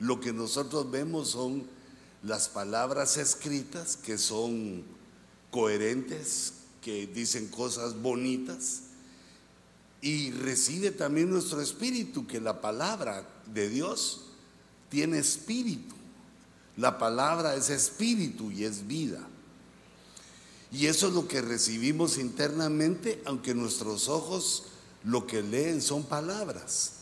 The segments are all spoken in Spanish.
lo que nosotros vemos son las palabras escritas que son coherentes, que dicen cosas bonitas, y recibe también nuestro espíritu, que la palabra de Dios tiene espíritu. La palabra es espíritu y es vida. Y eso es lo que recibimos internamente, aunque nuestros ojos lo que leen son palabras,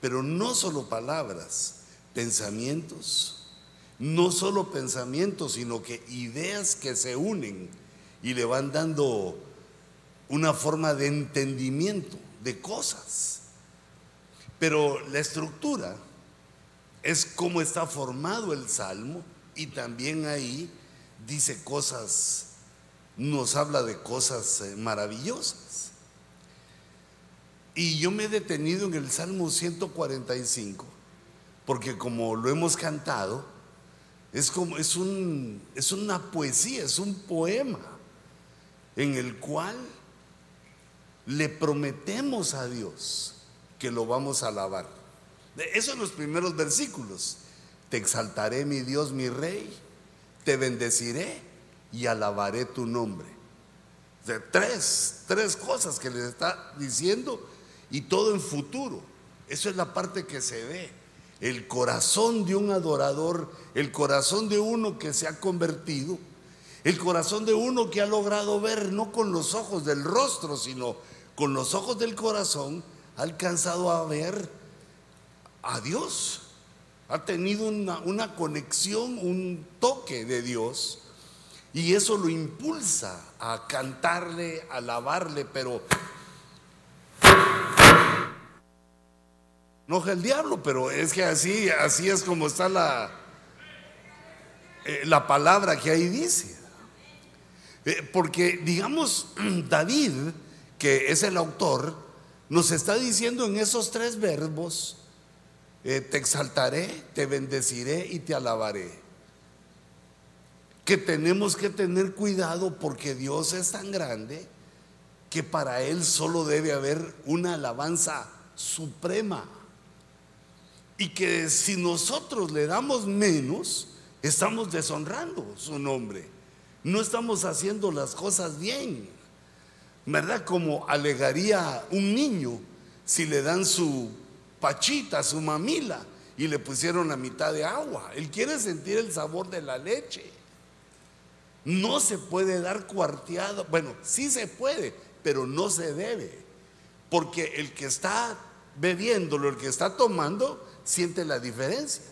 pero no solo palabras, pensamientos, no solo pensamientos, sino que ideas que se unen y le van dando una forma de entendimiento de cosas. Pero la estructura es cómo está formado el salmo y también ahí dice cosas, nos habla de cosas eh, maravillosas. Y yo me he detenido en el Salmo 145, porque como lo hemos cantado, es como es un es una poesía, es un poema en el cual le prometemos a Dios que lo vamos a alabar. Esos son los primeros versículos. Te exaltaré, mi Dios, mi Rey, te bendeciré y alabaré tu nombre. De tres, tres cosas que le está diciendo y todo en futuro. Eso es la parte que se ve. El corazón de un adorador, el corazón de uno que se ha convertido, el corazón de uno que ha logrado ver no con los ojos del rostro, sino con los ojos del corazón, ha alcanzado a ver a Dios. Ha tenido una, conexión, un toque de Dios. Y eso lo impulsa a cantarle, a alabarle, pero enoja el diablo, pero es que así, así es como está la, eh, la palabra que ahí dice. Eh, porque, digamos, David, que es el autor, nos está diciendo en esos tres verbos, eh, te exaltaré, te bendeciré y te alabaré. Que tenemos que tener cuidado porque Dios es tan grande que para Él solo debe haber una alabanza suprema. Y que si nosotros le damos menos, estamos deshonrando su nombre no estamos haciendo las cosas bien. ¿Verdad? Como alegaría un niño si le dan su pachita, su mamila y le pusieron la mitad de agua. Él quiere sentir el sabor de la leche. No se puede dar cuarteado. Bueno, sí se puede, pero no se debe. Porque el que está bebiéndolo, el que está tomando, siente la diferencia.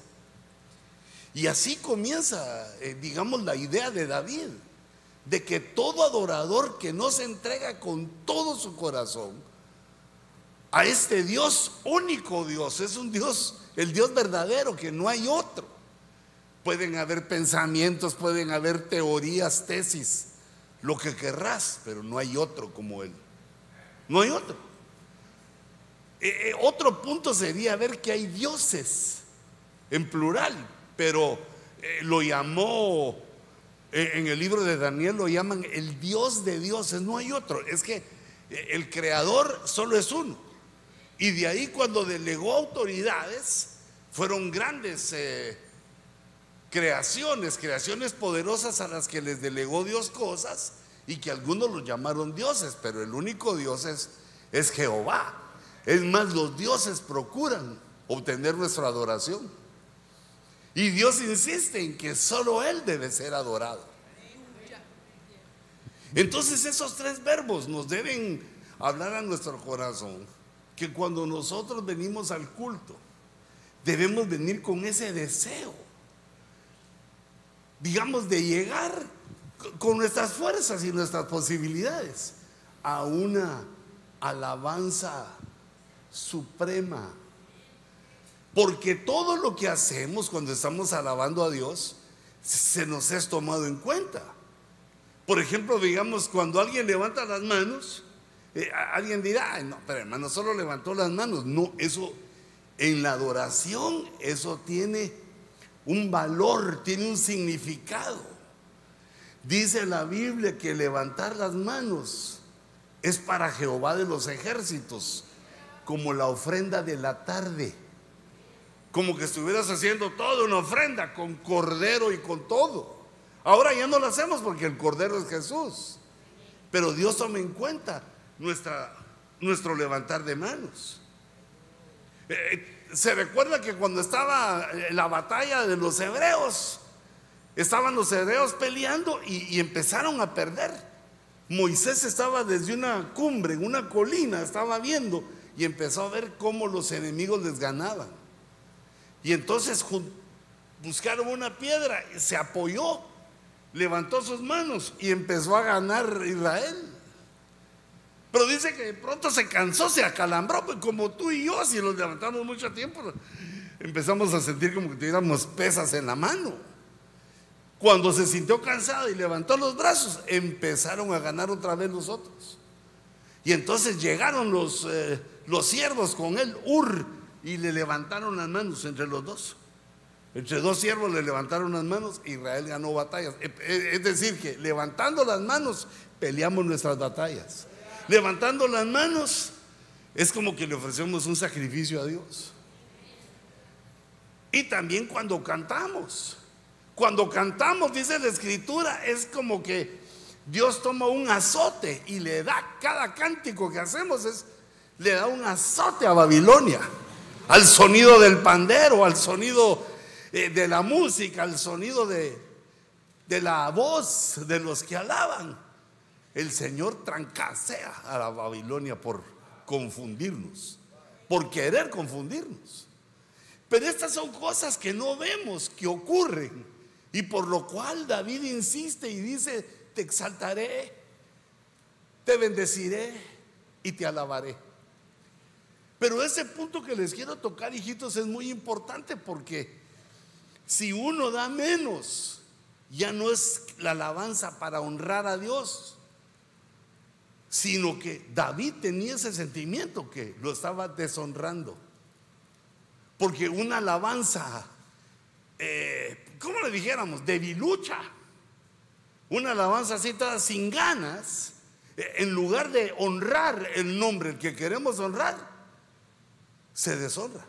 Y así comienza, eh, digamos, la idea de David, de que todo adorador que no se entrega con todo su corazón a este Dios, único Dios, es un Dios, el Dios verdadero, que no hay otro. Pueden haber pensamientos, pueden haber teorías, tesis, lo que querrás, pero no hay otro como Él. No hay otro. Eh, eh, otro punto sería ver que hay dioses en plural, pero eh, lo llamó, en el libro de Daniel lo llaman el Dios de dioses, no hay otro, es que el creador solo es uno. Y de ahí cuando delegó autoridades, fueron grandes creaciones, creaciones poderosas a las que les delegó Dios cosas y que algunos los llamaron dioses, pero el único Dios es, es Jehová. Es más, los dioses procuran obtener nuestra adoración. Y Dios insiste en que solo Él debe ser adorado. Entonces esos tres verbos nos deben hablar a nuestro corazón que cuando nosotros venimos al culto, debemos venir con ese deseo, digamos, de llegar con nuestras fuerzas y nuestras posibilidades a una alabanza suprema porque todo lo que hacemos cuando estamos alabando a Dios se nos es tomado en cuenta. Por ejemplo, digamos, cuando alguien levanta las manos, eh, alguien dirá, no, pero hermano, solo levantó las manos. No, eso en la adoración, eso tiene un valor, tiene un significado. Dice la Biblia que levantar las manos es para Jehová de los ejércitos, como la ofrenda de la tarde como que estuvieras haciendo toda una ofrenda con cordero y con todo. Ahora ya no lo hacemos porque el cordero es Jesús. Pero Dios toma en cuenta nuestra, nuestro levantar de manos. Eh, se recuerda que cuando estaba la batalla de los hebreos, estaban los hebreos peleando y, empezaron a perder. Moisés estaba desde una cumbre, en una colina, estaba viendo y empezó a ver cómo los enemigos les ganaban. Y entonces buscaron una piedra, se apoyó, levantó sus manos y empezó a ganar Israel. Pero dice que de pronto se cansó, se acalambró, pues como tú y yo, si los levantamos mucho tiempo, empezamos a sentir como que tuviéramos pesas en la mano. Cuando se sintió cansado y levantó los brazos, empezaron a ganar otra vez los otros. Y entonces llegaron los, eh, los siervos con él, Ur, y le levantaron las manos entre los dos. Entre dos siervos le levantaron las manos, Israel ganó batallas. Es decir, que levantando las manos peleamos nuestras batallas levantando las manos, es como que le ofrecemos un sacrificio a Dios. Y también cuando cantamos, cuando cantamos, dice la escritura, es como que Dios toma un azote y le da cada cántico que hacemos, es, le da un azote a Babilonia, al sonido del pandero, al sonido eh, de la música, al sonido de, de la voz de los que alaban el Señor trancasea a la Babilonia por confundirnos, por querer confundirnos. Pero estas son cosas que no vemos, que ocurren, y por lo cual David insiste y dice, te exaltaré, te bendeciré y te alabaré. Pero ese punto que les quiero tocar, hijitos, es muy importante porque si uno da menos, ya no es la alabanza para honrar a Dios, sino que David tenía ese sentimiento que lo estaba deshonrando. Porque una alabanza, eh, ¿cómo le dijéramos? Debilucha. Una alabanza así toda sin ganas, eh, en lugar de honrar el nombre que queremos honrar, se deshonra.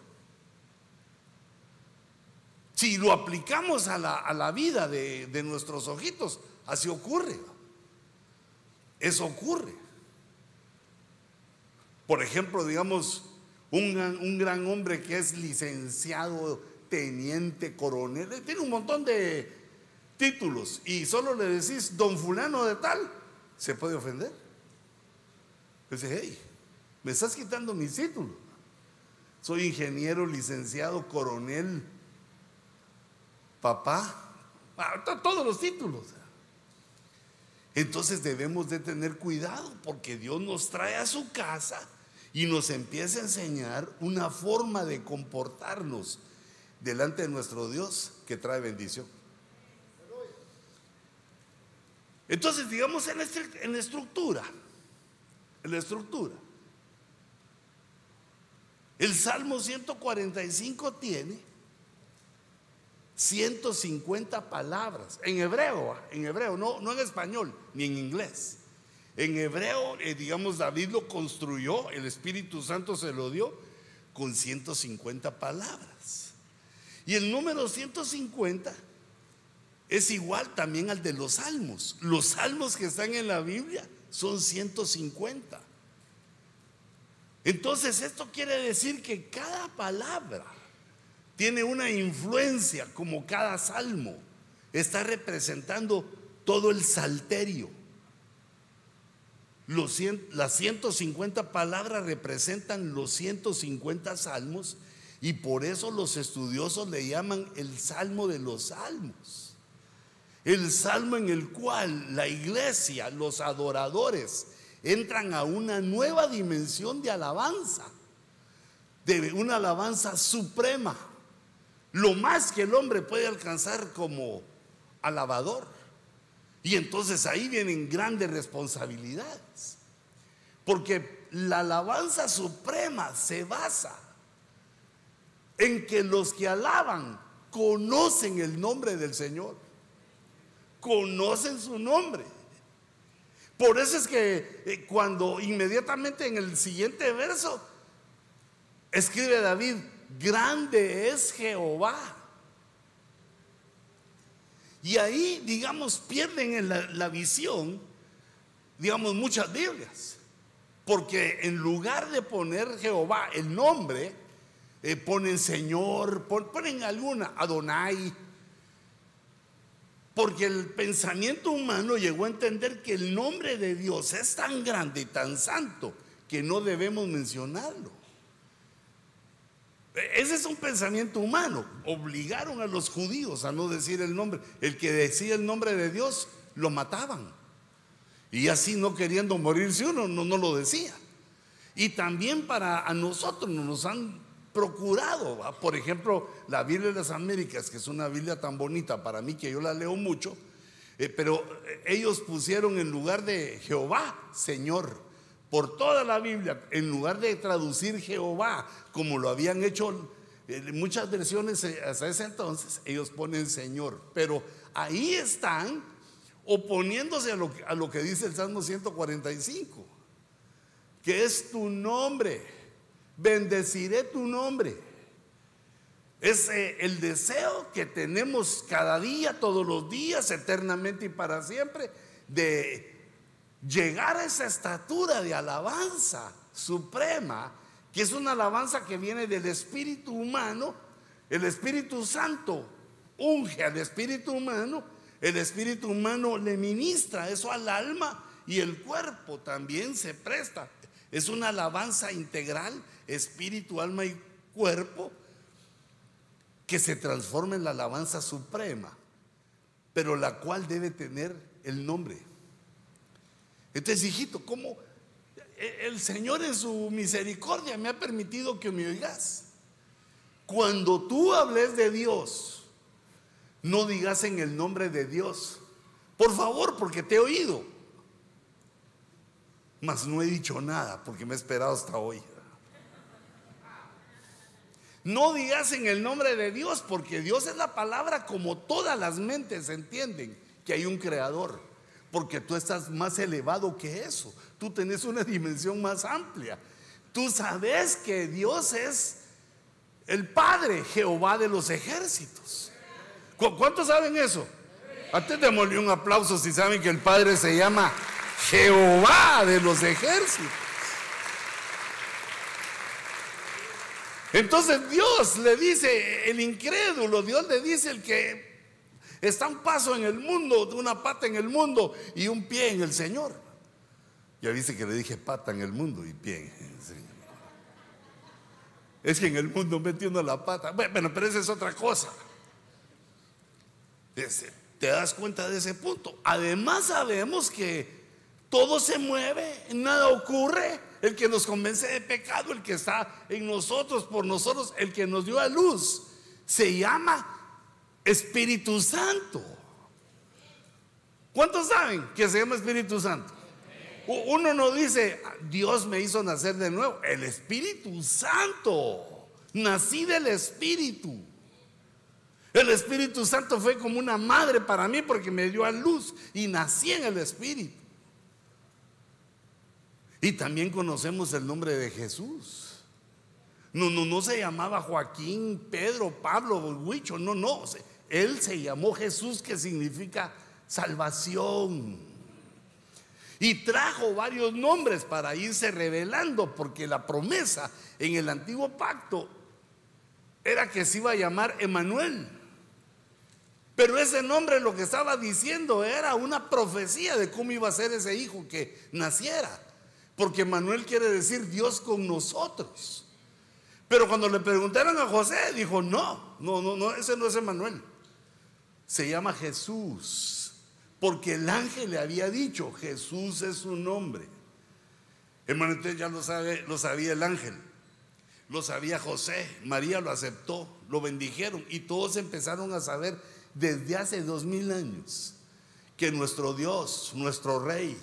Si lo aplicamos a la, vida de, de nuestros ojitos, así ocurre. Eso ocurre. Por ejemplo, digamos, un, gran hombre que es licenciado, teniente, coronel, tiene un montón de títulos y solo le decís don fulano de tal, se puede ofender. Dice, hey, me estás quitando mi título. Soy ingeniero, licenciado, coronel, papá, todos los títulos. Entonces debemos de tener cuidado porque Dios nos trae a su casa y nos empieza a enseñar una forma de comportarnos delante de nuestro Dios que trae bendición. Entonces, digamos en la, estructura, en la estructura, el Salmo 145 tiene 150 palabras, en hebreo, en hebreo, no, no en español, ni en inglés. En hebreo, eh, digamos, David lo construyó, el Espíritu Santo se lo dio con 150 palabras. Y el número 150 es igual también al de los salmos. Los salmos que están en la Biblia son 150. Entonces esto quiere decir que cada palabra tiene una influencia como cada salmo. Está representando todo el salterio las 150 palabras representan los 150 salmos y por eso los estudiosos le llaman el salmo de los salmos. El salmo en el cual la iglesia, los adoradores, entran a una nueva dimensión de alabanza, de una alabanza suprema, lo más que el hombre puede alcanzar como alabador. Y entonces ahí vienen grandes responsabilidades. Porque la alabanza suprema se basa en que los que alaban conocen el nombre del Señor. Conocen su nombre. Por eso es que eh, cuando inmediatamente en el siguiente verso escribe David, grande es Jehová. Y ahí, digamos, pierden la, la visión, digamos, muchas Biblias. Porque en lugar de poner Jehová el nombre, eh, ponen Señor, ponen alguna, Adonai. Porque el pensamiento humano llegó a entender que el nombre de Dios es tan grande y tan santo que no debemos mencionarlo. Ese es un pensamiento humano. Obligaron a los judíos a no decir el nombre. El que decía el nombre de Dios lo mataban. Y así no queriendo morirse uno, no, no lo decía. Y también para a nosotros nos han procurado, por ejemplo, la Biblia de las Américas, que es una Biblia tan bonita para mí que yo la leo mucho, eh, pero eh, ellos pusieron en lugar de Jehová, Señor, por toda la Biblia, en lugar de traducir Jehová, como lo habían hecho eh, muchas versiones hasta ese entonces, ellos ponen Señor, pero ahí están oponiéndose a lo, a lo que dice el Salmo 145, que es tu nombre, bendeciré tu nombre. Es eh, el deseo que tenemos cada día, todos los días, eternamente y para siempre, de llegar a esa estatura de alabanza suprema, que es una alabanza que viene del espíritu humano, el Espíritu Santo unge al espíritu humano el espíritu humano le ministra eso al alma y el cuerpo también se presta. Es una alabanza integral, espíritu, alma y cuerpo, que se transforma en la alabanza suprema, pero la cual debe tener el nombre. Entonces, hijito, ¿cómo el Señor en su misericordia me ha permitido que me oigas? Cuando tú hables de Dios, no digas en el nombre de Dios. Por favor, porque te he oído. Mas no he dicho nada porque me he esperado hasta hoy. No digas en el nombre de Dios porque Dios es la palabra como todas las mentes entienden que hay un creador. Porque tú estás más elevado que eso. Tú tenés una dimensión más amplia. Tú sabes que Dios es el Padre, Jehová de los ejércitos. ¿Cuántos saben eso? Antes morir un aplauso si saben que el Padre se llama Jehová de los ejércitos. Entonces Dios le dice, el incrédulo, Dios le dice el que está un paso en el mundo, una pata en el mundo y un pie en el Señor. Ya dice que le dije pata en el mundo y pie en el Señor. Es que en el mundo metiendo la pata. Bueno, pero esa es otra cosa. ¿Te das cuenta de ese punto? Además sabemos que todo se mueve, nada ocurre. El que nos convence de pecado, el que está en nosotros, por nosotros, el que nos dio a luz, se llama Espíritu Santo. ¿Cuántos saben que se llama Espíritu Santo? Uno no dice, Dios me hizo nacer de nuevo. El Espíritu Santo. Nací del Espíritu. El Espíritu Santo fue como una madre para mí porque me dio a luz y nací en el Espíritu. Y también conocemos el nombre de Jesús. No, no, no se llamaba Joaquín, Pedro, Pablo, Huicho, no, no. Él se llamó Jesús, que significa salvación. Y trajo varios nombres para irse revelando, porque la promesa en el antiguo pacto era que se iba a llamar Emanuel. Pero ese nombre lo que estaba diciendo era una profecía de cómo iba a ser ese hijo que naciera. Porque Manuel quiere decir Dios con nosotros. Pero cuando le preguntaron a José, dijo, no, no, no, no, ese no es Emanuel. Se llama Jesús. Porque el ángel le había dicho, Jesús es su nombre. Hermano, ya lo, sabe, lo sabía el ángel. Lo sabía José. María lo aceptó, lo bendijeron. Y todos empezaron a saber desde hace dos mil años que nuestro Dios, nuestro Rey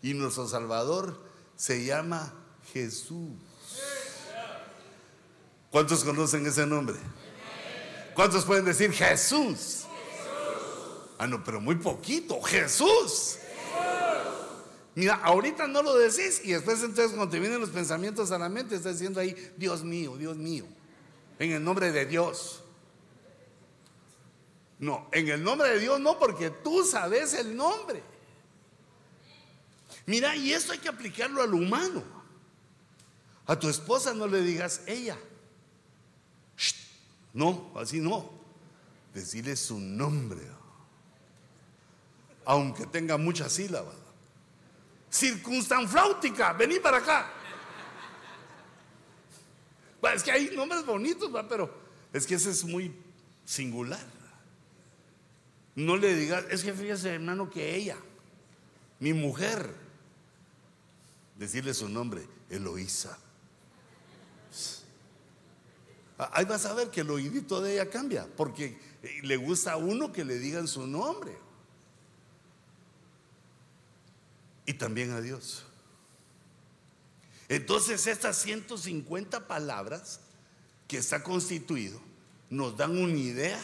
y nuestro Salvador se llama Jesús. ¿Cuántos conocen ese nombre? ¿Cuántos pueden decir Jesús? Ah, no, pero muy poquito. Jesús. Mira, ahorita no lo decís y después entonces cuando te vienen los pensamientos a la mente estás diciendo ahí, Dios mío, Dios mío. En el nombre de Dios. No, en el nombre de Dios no, porque tú sabes el nombre. Mira, y esto hay que aplicarlo al humano. A tu esposa no le digas ella. No, así no. Decirle su nombre. Aunque tenga muchas sílabas. Circunstanfláutica, vení para acá. Es que hay nombres bonitos, pero es que ese es muy singular. No le digas, es que fíjese hermano que ella, mi mujer, decirle su nombre, Eloísa. Ahí vas a ver que el oídito de ella cambia, porque eh, le gusta a uno que le digan su nombre. Y también a Dios. Entonces estas 150 palabras que está constituido nos dan una idea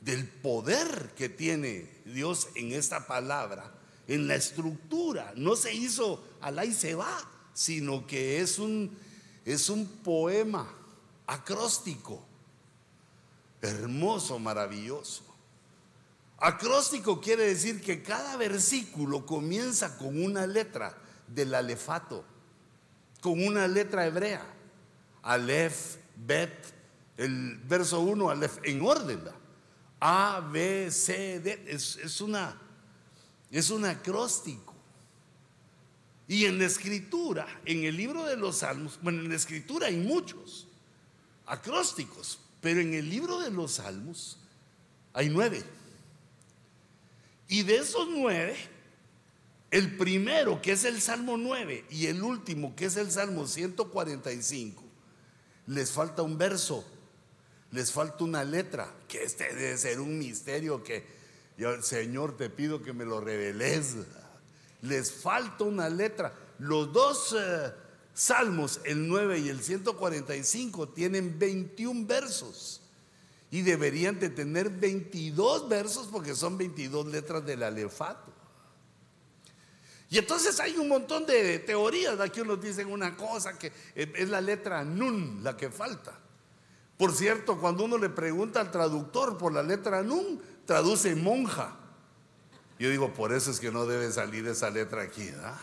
del poder que tiene Dios en esta palabra, en la estructura. No se hizo al y se va, sino que es un, es un poema acróstico, hermoso, maravilloso. Acróstico quiere decir que cada versículo comienza con una letra del alefato, con una letra hebrea. Aleph, Bet, el verso 1, Aleph, en orden. A, B, C, D, es, una, es un acróstico. Y en la escritura, en el libro de los Salmos, bueno, en la escritura hay muchos acrósticos, pero en el libro de los Salmos hay nueve. Y de esos nueve, el primero, que es el Salmo 9, y el último, que es el Salmo 145, les falta un verso, les falta una letra, que este debe ser un misterio que yo, Señor, te pido que me lo reveles. Les falta una letra. Los dos eh, salmos, el 9 y el 145, tienen 21 versos y deberían de tener 22 versos porque son 22 letras del alefato. Y entonces hay un montón de teorías, aquí unos dicen una cosa que es la letra nun la que falta. Por cierto, cuando uno le pregunta al traductor por la letra nun, traduce monja. Yo digo, por eso es que no debe salir esa letra aquí, ¿verdad?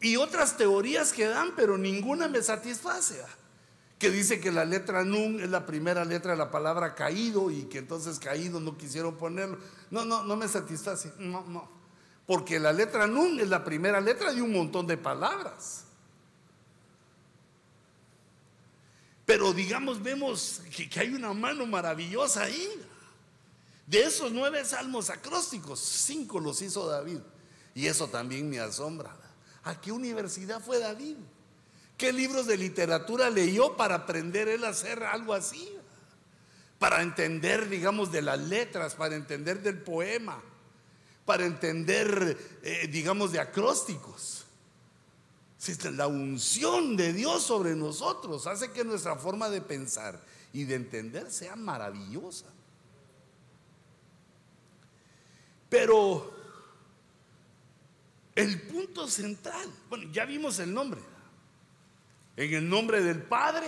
Y otras teorías que dan, pero ninguna me satisface. Que dice que la letra nun es la primera letra de la palabra caído y que entonces caído no quisieron ponerlo. No, no, no me satisface. No, no. Porque la letra nun es la primera letra de un montón de palabras. Pero digamos, vemos que, que hay una mano maravillosa ahí. De esos nueve salmos acrósticos, cinco los hizo David. Y eso también me asombra. ¿A qué universidad fue David? ¿Qué libros de literatura leyó para aprender él a hacer algo así? Para entender, digamos, de las letras, para entender del poema, para entender, eh, digamos, de acrósticos. La unción de Dios sobre nosotros hace que nuestra forma de pensar y de entender sea maravillosa. Pero el punto central, bueno, ya vimos el nombre. En el nombre del Padre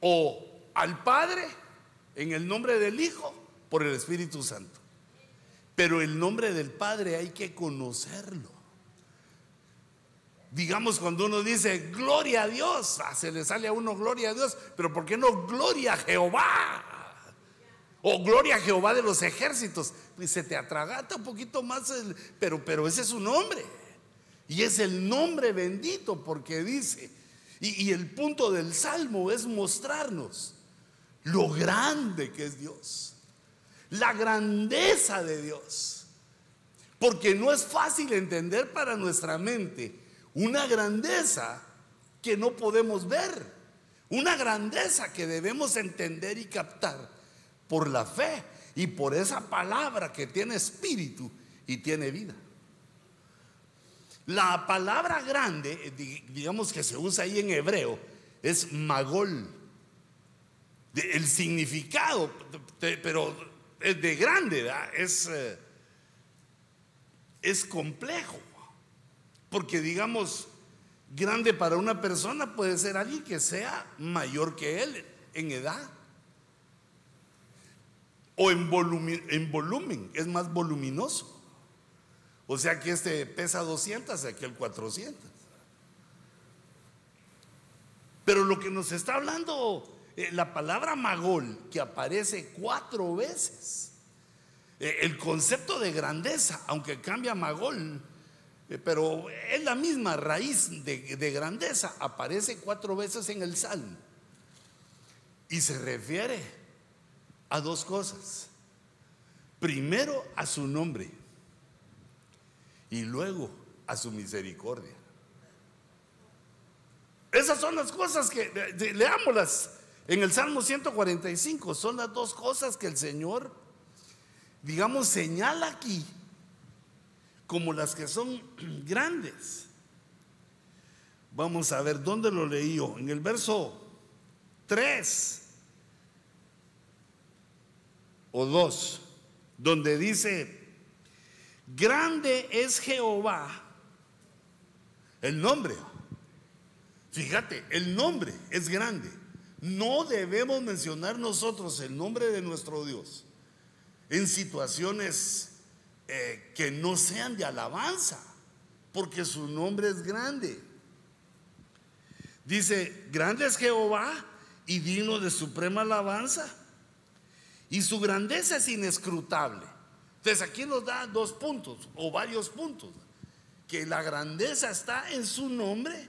o al Padre, en el nombre del Hijo, por el Espíritu Santo. Pero el nombre del Padre hay que conocerlo. Digamos cuando uno dice gloria a Dios, ah, se le sale a uno gloria a Dios, pero ¿por qué no gloria a Jehová? O gloria a Jehová de los ejércitos. Y se te atragata un poquito más, pero, pero ese es su nombre. Y es el nombre bendito porque dice, y el punto del salmo es mostrarnos lo grande que es Dios, la grandeza de Dios. Porque no es fácil entender para nuestra mente una grandeza que no podemos ver, una grandeza que debemos entender y captar por la fe y por esa palabra que tiene espíritu y tiene vida. La palabra grande, eh, digamos que se usa ahí en hebreo, es magol. El significado, pero es de grande, es, eh, es complejo. Porque digamos, Grande para una persona puede ser alguien que sea mayor que él en edad. O en volumen, en volumen es más voluminoso. O sea que este pesa 200 y aquel 400. Pero lo que nos está hablando eh, la palabra magol, que aparece cuatro veces, eh, el concepto de grandeza, aunque cambia magol, eh, pero es la misma raíz de, de grandeza, aparece cuatro veces en el Salmo. Y se refiere a dos cosas. Primero a su nombre y luego a su misericordia. Esas son las cosas que, leámoslas en el Salmo 145, son las dos cosas que el Señor, digamos, señala aquí como las que son grandes. Vamos a ver dónde lo leí yo. En el verso 3 o 2, donde dice, Grande es Jehová. El nombre. Fíjate, el nombre es grande. No debemos mencionar nosotros el nombre de nuestro Dios en situaciones eh, que no sean de alabanza, porque su nombre es grande. Dice, grande es Jehová y digno de suprema alabanza, y su grandeza es inescrutable. Entonces aquí nos da dos puntos o varios puntos. Que la grandeza está en su nombre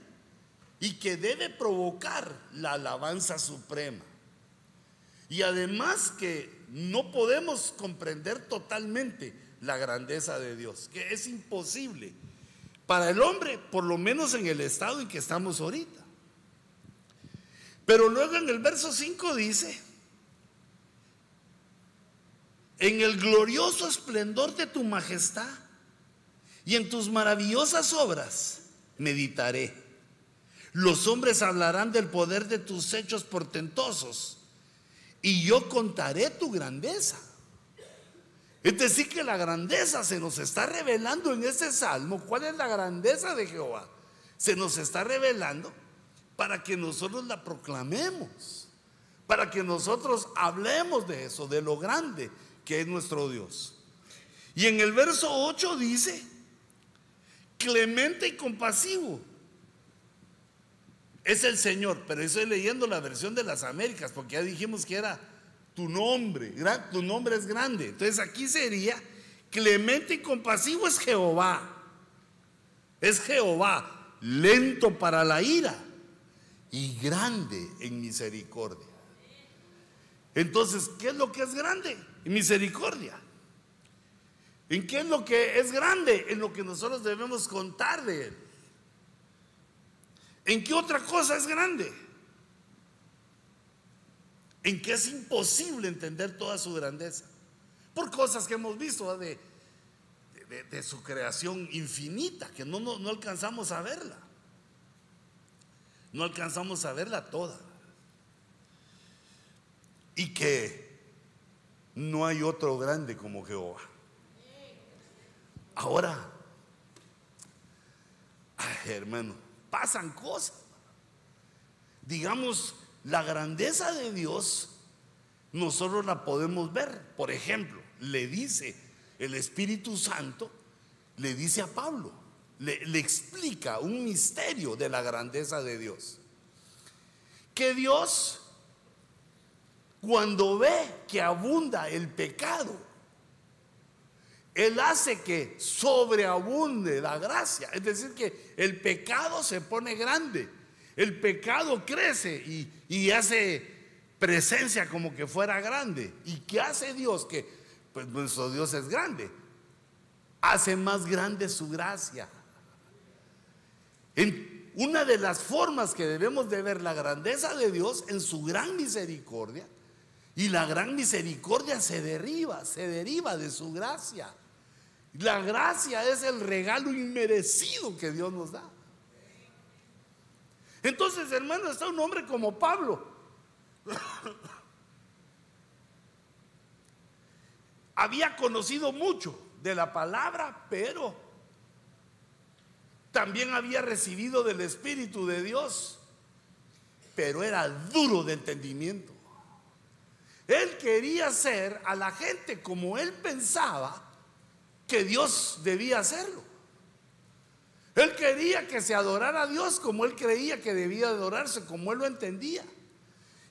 y que debe provocar la alabanza suprema. Y además que no podemos comprender totalmente la grandeza de Dios, que es imposible para el hombre, por lo menos en el estado en que estamos ahorita. Pero luego en el verso 5 dice, en el glorioso esplendor de tu majestad y en tus maravillosas obras meditaré. Los hombres hablarán del poder de tus hechos portentosos y yo contaré tu grandeza. Es decir, que la grandeza se nos está revelando en este salmo. ¿Cuál es la grandeza de Jehová? Se nos está revelando para que nosotros la proclamemos, para que nosotros hablemos de eso, de lo grande que es nuestro Dios. Y en el verso 8 dice, clemente y compasivo. Es el Señor, pero estoy leyendo la versión de las Américas, porque ya dijimos que era tu nombre, tu nombre es grande. Entonces aquí sería, clemente y compasivo es Jehová. Es Jehová, lento para la ira y grande en misericordia. Entonces, ¿qué es lo que es grande? Misericordia. ¿En qué es lo que es grande? En lo que nosotros debemos contar de Él. ¿En qué otra cosa es grande? En que es imposible entender toda su grandeza. Por cosas que hemos visto de, de, su creación infinita, que no, no, no alcanzamos a verla. No alcanzamos a verla toda y que no hay otro grande como Jehová. Ahora, hermano, pasan cosas. Digamos, la grandeza de Dios, nosotros la podemos ver. Por ejemplo, le dice el Espíritu Santo, le dice a Pablo, le, explica un misterio de la grandeza de Dios. Que Dios cuando ve que abunda el pecado, Él hace que sobreabunde la gracia. Es decir, que el pecado se pone grande, el pecado crece y, hace presencia como que fuera grande. ¿Y qué hace Dios? Que pues nuestro Dios es grande. Hace más grande su gracia. En una de las formas que debemos de ver la grandeza de Dios en su gran misericordia y la gran misericordia se deriva, se deriva de su gracia. La gracia es el regalo inmerecido que Dios nos da. Entonces, hermano, está un hombre como Pablo. Había conocido mucho de la palabra, pero también había recibido del Espíritu de Dios, pero era duro de entendimiento. Él quería hacer a la gente como él pensaba que Dios debía hacerlo. Él quería que se adorara a Dios como él creía que debía adorarse, como él lo entendía.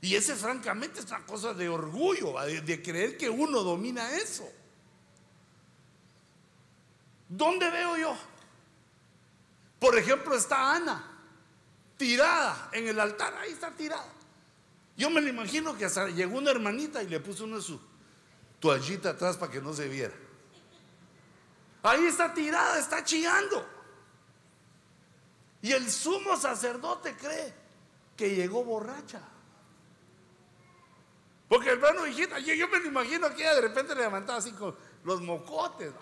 Y ese francamente es una cosa de orgullo, de, creer que uno domina eso. ¿Dónde veo yo? Por ejemplo, está Ana, tirada en el altar, ahí está tirada. Yo me lo imagino que llegó una hermanita y le puso una su toallita atrás para que no se viera. Ahí está tirada, está chillando. Y el sumo sacerdote cree que llegó borracha. Porque hermano, hijita, yo, yo me lo imagino que ella de repente le levantaba así con los mocotes,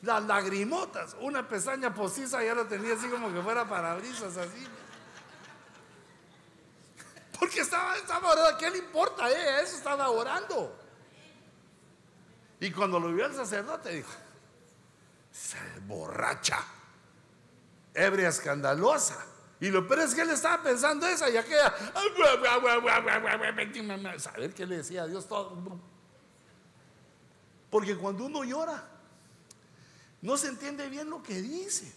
las lagrimotas, una pestaña postiza ya lo tenía así como que fuera parabrisas así. Porque estaba, estaba orando, ¿qué le importa? Eh? Eso estaba orando. Y cuando lo vio el sacerdote dijo, borracha, ebria escandalosa. Y lo peor es que él estaba pensando esa y aquella. Saber qué le decía a Dios todo. Porque cuando uno llora, no se entiende bien lo que dice.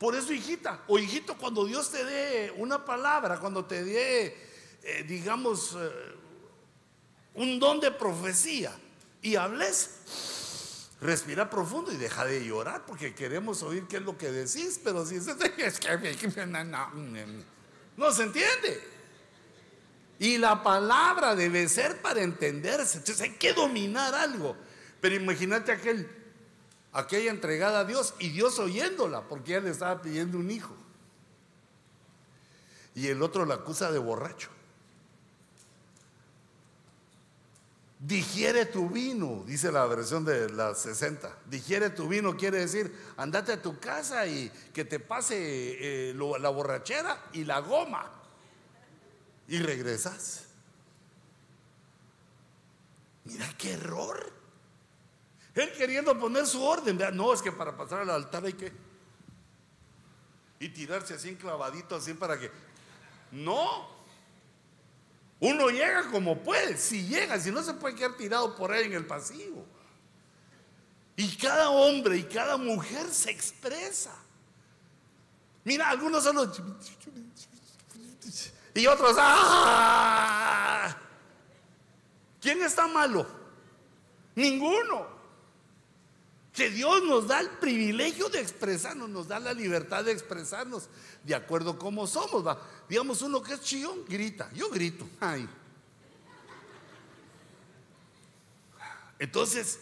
Por eso, hijita, o hijito, cuando Dios te dé una palabra, cuando te dé, digamos, un don de profecía y hables, respira profundo y deja de llorar porque queremos oír qué es lo que decís, pero si es, que no se entiende. Y la palabra debe ser para entenderse. Entonces hay que dominar algo. Pero imagínate aquel, aquella entregada a Dios y Dios oyéndola porque ella le estaba pidiendo un hijo. Y el otro la acusa de borracho. Digiere tu vino, dice la versión de las 60. Digiere tu vino quiere decir, andate a tu casa y que te pase eh, la borrachera y la goma. Y regresas. Mira qué error. Él queriendo poner su orden. No, es que para pasar al altar hay que... Y tirarse así clavadito, así para que... No, uno llega como puede, si llega, si no se puede quedar tirado por ahí en el pasillo. Y cada hombre y cada mujer se expresa. Mira, algunos son los... Y otros... ¡ah! ¿Quién está malo? Ninguno que Dios nos da el privilegio de expresarnos, nos da la libertad de expresarnos de acuerdo como somos. ¿va? Digamos, uno que es chillón, grita. Yo grito. Ay. Entonces,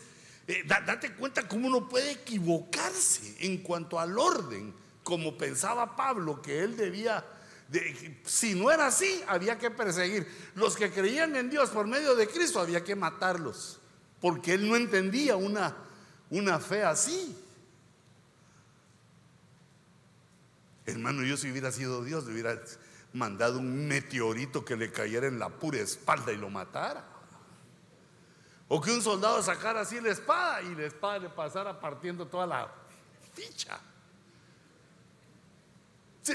eh, date cuenta cómo uno puede equivocarse en cuanto al orden, como pensaba Pablo que él debía, de, si no era así, había que perseguir. Los que creían en Dios por medio de Cristo había que matarlos, porque él no entendía una una fe así. Hermano, yo si hubiera sido Dios, le hubiera mandado un meteorito que le cayera en la pura espalda y lo matara. O que un soldado sacara así la espada y la espada le pasara partiendo toda la ficha.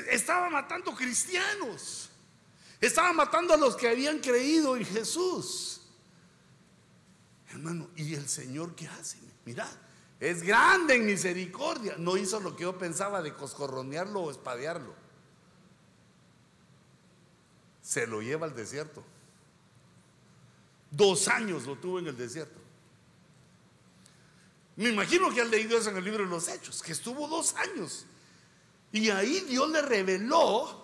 Estaba matando cristianos. Estaba matando a los que habían creído en Jesús. Hermano, ¿y el Señor qué hace? Mira, es grande en misericordia. No hizo lo que yo pensaba de coscorronearlo o espadearlo. Se lo lleva al desierto. Dos años lo tuvo en el desierto. Me imagino que han leído eso en el libro de los Hechos, que estuvo dos años. Y ahí Dios le reveló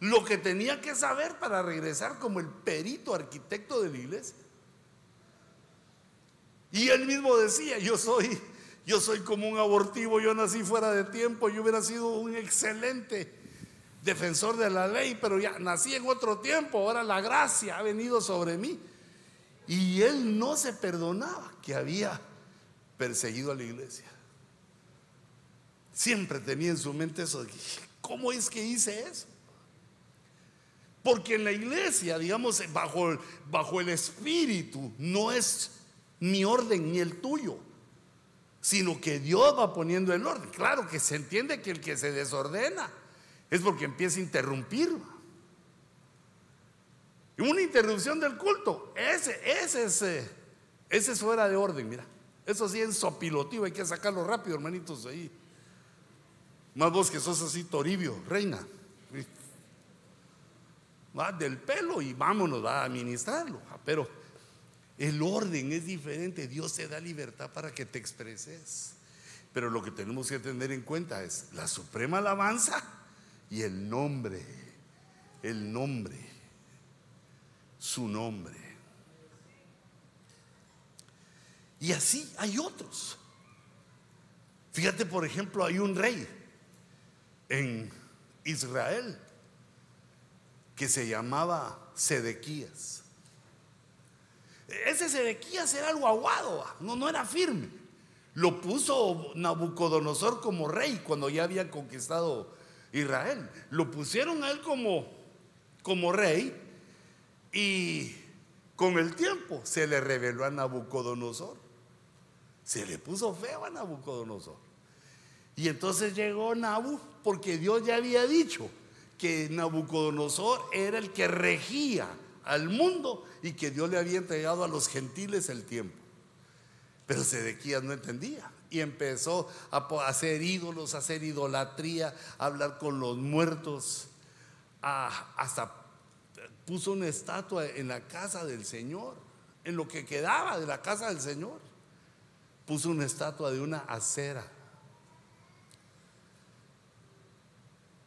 lo que tenía que saber para regresar como el perito arquitecto de la iglesia. Y él mismo decía, yo soy, yo soy como un abortivo, yo nací fuera de tiempo, yo hubiera sido un excelente defensor de la ley, pero ya nací en otro tiempo, ahora la gracia ha venido sobre mí. Y él no se perdonaba que había perseguido a la iglesia. Siempre tenía en su mente eso, ¿cómo es que hice eso? Porque en la iglesia, digamos, bajo, bajo el espíritu, no es mi orden ni el tuyo. sino que Dios va poniendo el orden. Claro que se entiende que el que se desordena es porque empieza a interrumpir. Una interrupción del culto, ese, ese, es, eh, ese es fuera de orden, mira. Eso sí es sopilotivo, hay que sacarlo rápido, hermanitos, ahí. Más vos que sos así, Toribio, reina. Va del pelo y vámonos, va a administrarlo. Pero el orden es diferente. Dios te da libertad para que te expreses. Pero lo que tenemos que tener en cuenta es la suprema alabanza y el nombre. El nombre. Su nombre. Y así hay otros. Fíjate, por ejemplo, hay un rey en Israel que se llamaba Sedequías. Ese Sedequías era algo aguado, no, no era firme. Lo puso Nabucodonosor como rey cuando ya había conquistado Israel. Lo pusieron a él como, como rey y con el tiempo se le reveló a Nabucodonosor. Se le puso feo a Nabucodonosor. Y entonces llegó Nabu porque Dios ya había dicho que Nabucodonosor era el que regía al mundo y que Dios le había entregado a los gentiles el tiempo. Pero Sedequías no entendía y empezó a hacer ídolos, a hacer idolatría, a hablar con los muertos, hasta puso una estatua en la casa del Señor, en lo que quedaba de la casa del Señor. Puso una estatua de una acera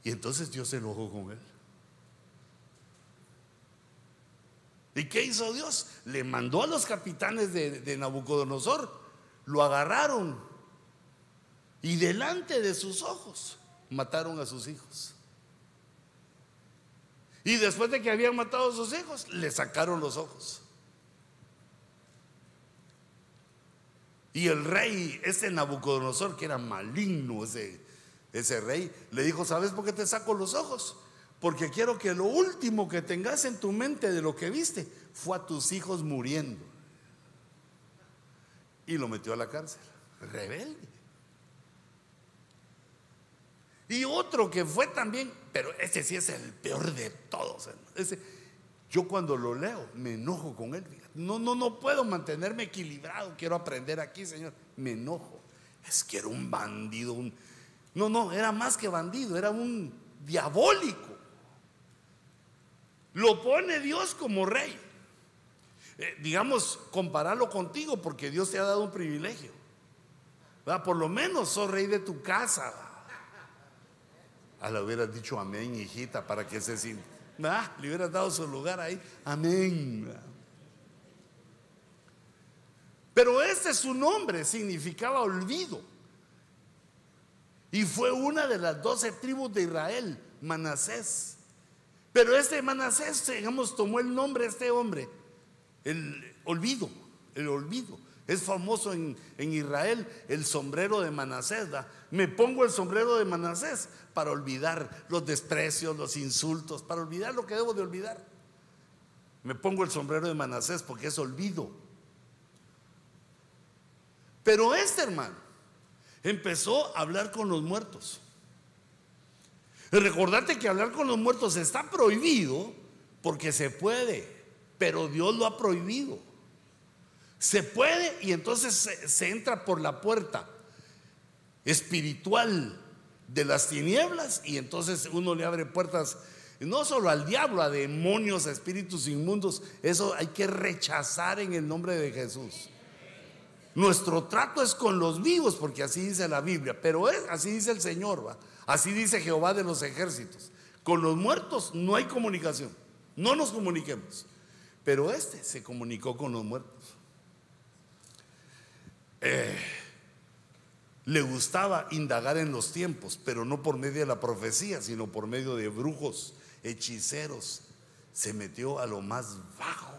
Y entonces Dios se enojó con él. ¿Y qué hizo Dios? Le mandó a los capitanes de, Nabucodonosor, lo agarraron y delante de sus ojos mataron a sus hijos. Y después de que habían matado a sus hijos, le sacaron los ojos. Y el rey, ese Nabucodonosor, que era maligno, ese ese rey le dijo, ¿sabes por qué te saco los ojos? Porque quiero que lo último que tengas en tu mente de lo que viste fue a tus hijos muriendo. Y lo metió a la cárcel. Rebelde. Y otro que fue también, pero ese sí es el peor de todos. Ese, yo cuando lo leo me enojo con él. No, no, no puedo mantenerme equilibrado. Quiero aprender aquí, Señor. Me enojo. Es que era un bandido, un, no, no, era más que bandido, era un diabólico. Lo pone Dios como rey. Eh, digamos, compararlo contigo porque Dios te ha dado un privilegio. Por lo menos sos rey de tu casa. A la hubieras dicho amén, hijita, para que se sienta. Le hubieras dado su lugar ahí. Amén. Pero este es su nombre, significaba olvido. Y fue una de las doce tribus de Israel, Manasés. Pero este Manasés, digamos, tomó el nombre de este hombre, el olvido, el olvido. Es famoso en, Israel el sombrero de Manasés. Me pongo el sombrero de Manasés para olvidar los desprecios, los insultos, para olvidar lo que debo de olvidar. Me pongo el sombrero de Manasés porque es olvido. Pero este hermano empezó a hablar con los muertos. Recordate que hablar con los muertos está prohibido porque se puede, pero Dios lo ha prohibido. Se puede y entonces se, entra por la puerta espiritual de las tinieblas y entonces uno le abre puertas no solo al diablo, a demonios, a espíritus inmundos. Eso hay que rechazar en el nombre de Jesús. Nuestro trato es con los vivos, porque así dice la Biblia, pero es, así dice el Señor, ¿va? Así dice Jehová de los ejércitos. Con los muertos no hay comunicación, no nos comuniquemos. Pero este se comunicó con los muertos. Eh, le gustaba indagar en los tiempos, pero no por medio de la profecía, sino por medio de brujos, hechiceros. Se metió a lo más bajo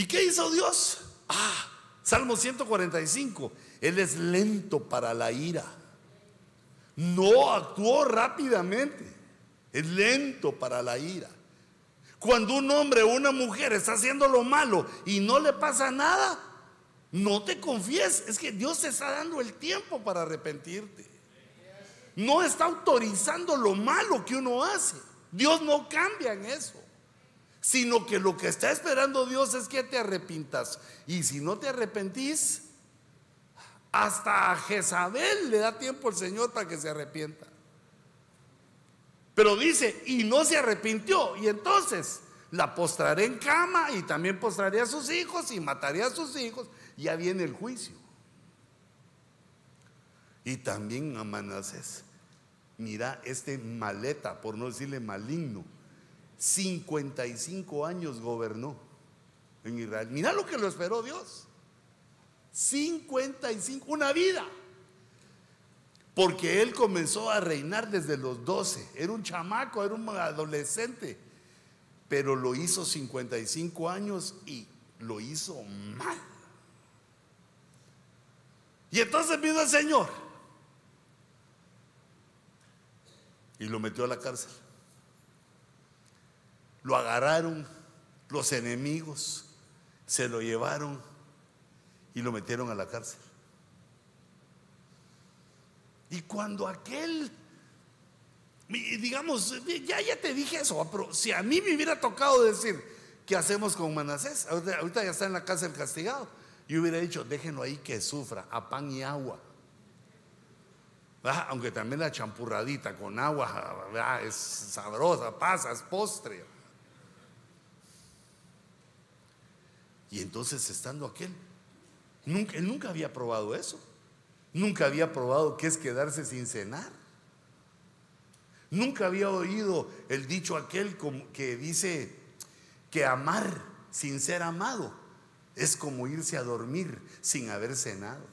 ¿Y qué hizo Dios? Ah, Salmo 145. Él es lento para la ira. No actuó rápidamente. Es lento para la ira. Cuando un hombre o una mujer está haciendo lo malo y no le pasa nada, no te confíes. Es que Dios te está dando el tiempo para arrepentirte. No está autorizando lo malo que uno hace. Dios no cambia en eso. Sino que lo que está esperando Dios es que te arrepintas. Y si no te arrepentís, hasta a Jezabel le da tiempo el Señor para que se arrepienta. Pero dice, y no se arrepintió. Y entonces la postraré en cama y también postraré a sus hijos y mataré a sus hijos. Ya viene el juicio. Y también a Manasés. Mira este maleta, por no decirle maligno. 55 años gobernó en Israel. Mira lo que lo esperó Dios. 55, una vida. Porque él comenzó a reinar desde los 12. Era un chamaco, era un adolescente. Pero lo hizo 55 años y lo hizo mal. Y entonces vino el Señor. Y lo metió a la cárcel. Lo agarraron los enemigos, se lo llevaron y lo metieron a la cárcel. Y cuando aquel, digamos, ya, ya te dije eso, pero si a mí me hubiera tocado decir, ¿qué hacemos con Manasés? Ahorita, ya está en la cárcel castigado. Yo hubiera dicho, déjenlo ahí que sufra, a pan y agua. Aunque también la champurradita con agua es sabrosa, pasa, es postre. Y entonces estando aquel, nunca, él nunca había probado eso. Nunca había probado qué es quedarse sin cenar. Nunca había oído el dicho aquel que dice que amar sin ser amado es como irse a dormir sin haber cenado.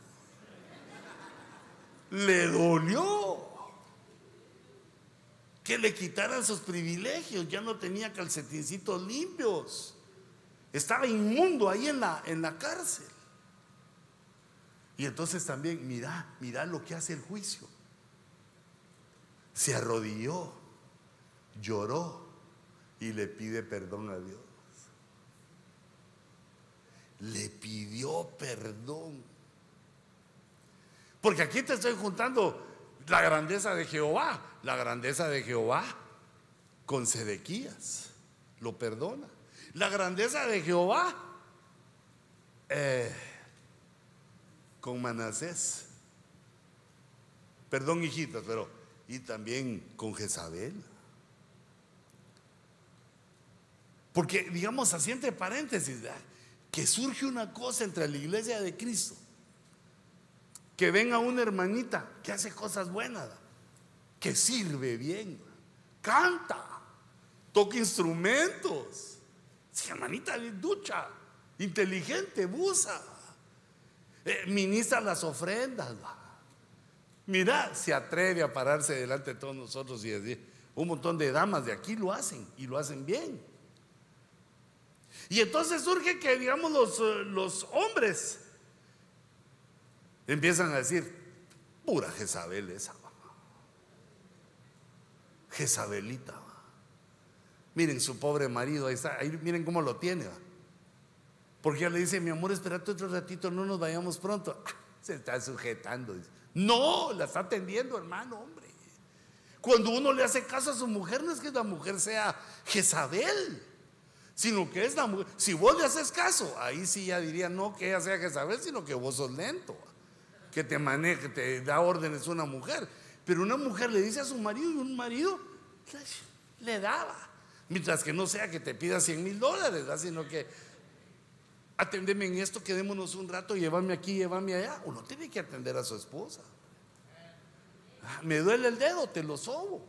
Le dolió que le quitaran sus privilegios, ya no tenía calcetincitos limpios. Estaba inmundo ahí en la, en la cárcel. Y entonces también, mira, mira lo que hace el juicio. Se arrodilló, lloró y le pide perdón a Dios. Le pidió perdón. Porque aquí te estoy juntando la grandeza de Jehová, la grandeza de Jehová con Sedequías. Lo perdona. La grandeza de Jehová eh, con Manasés. Perdón, hijitas, pero y también con Jezabel. Porque, digamos, así entre paréntesis, que surge una cosa entre la iglesia de Cristo. Que venga una hermanita que hace cosas buenas, que sirve bien, canta, toca instrumentos hermanita ducha, inteligente, busa, eh, ministra las ofrendas. Mira, se atreve a pararse delante de todos nosotros y decir, un montón de damas de aquí lo hacen y lo hacen bien. Y entonces surge que, digamos, los, eh, los hombres empiezan a decir, pura Jezabel esa. Jezabelita. Miren su pobre marido, ahí está, ahí miren cómo lo tiene. Porque ella le dice, mi amor, espérate otro ratito, no nos vayamos pronto. Se está sujetando. No, la está atendiendo, hermano, hombre. Cuando uno le hace caso a su mujer, no es que la mujer sea Jezabel, sino que es la mujer. Si vos le haces caso, ahí sí ya diría no que ella sea Jezabel, sino que vos sos lento, que te maneje, te da órdenes una mujer. Pero una mujer le dice a su marido y un marido le daba. Mientras que no sea que te pida 100 mil dólares, sino que atendeme en esto, quedémonos un rato, llévame aquí, llévame allá. Uno tiene que atender a su esposa. Ah, me duele el dedo, te lo sobo.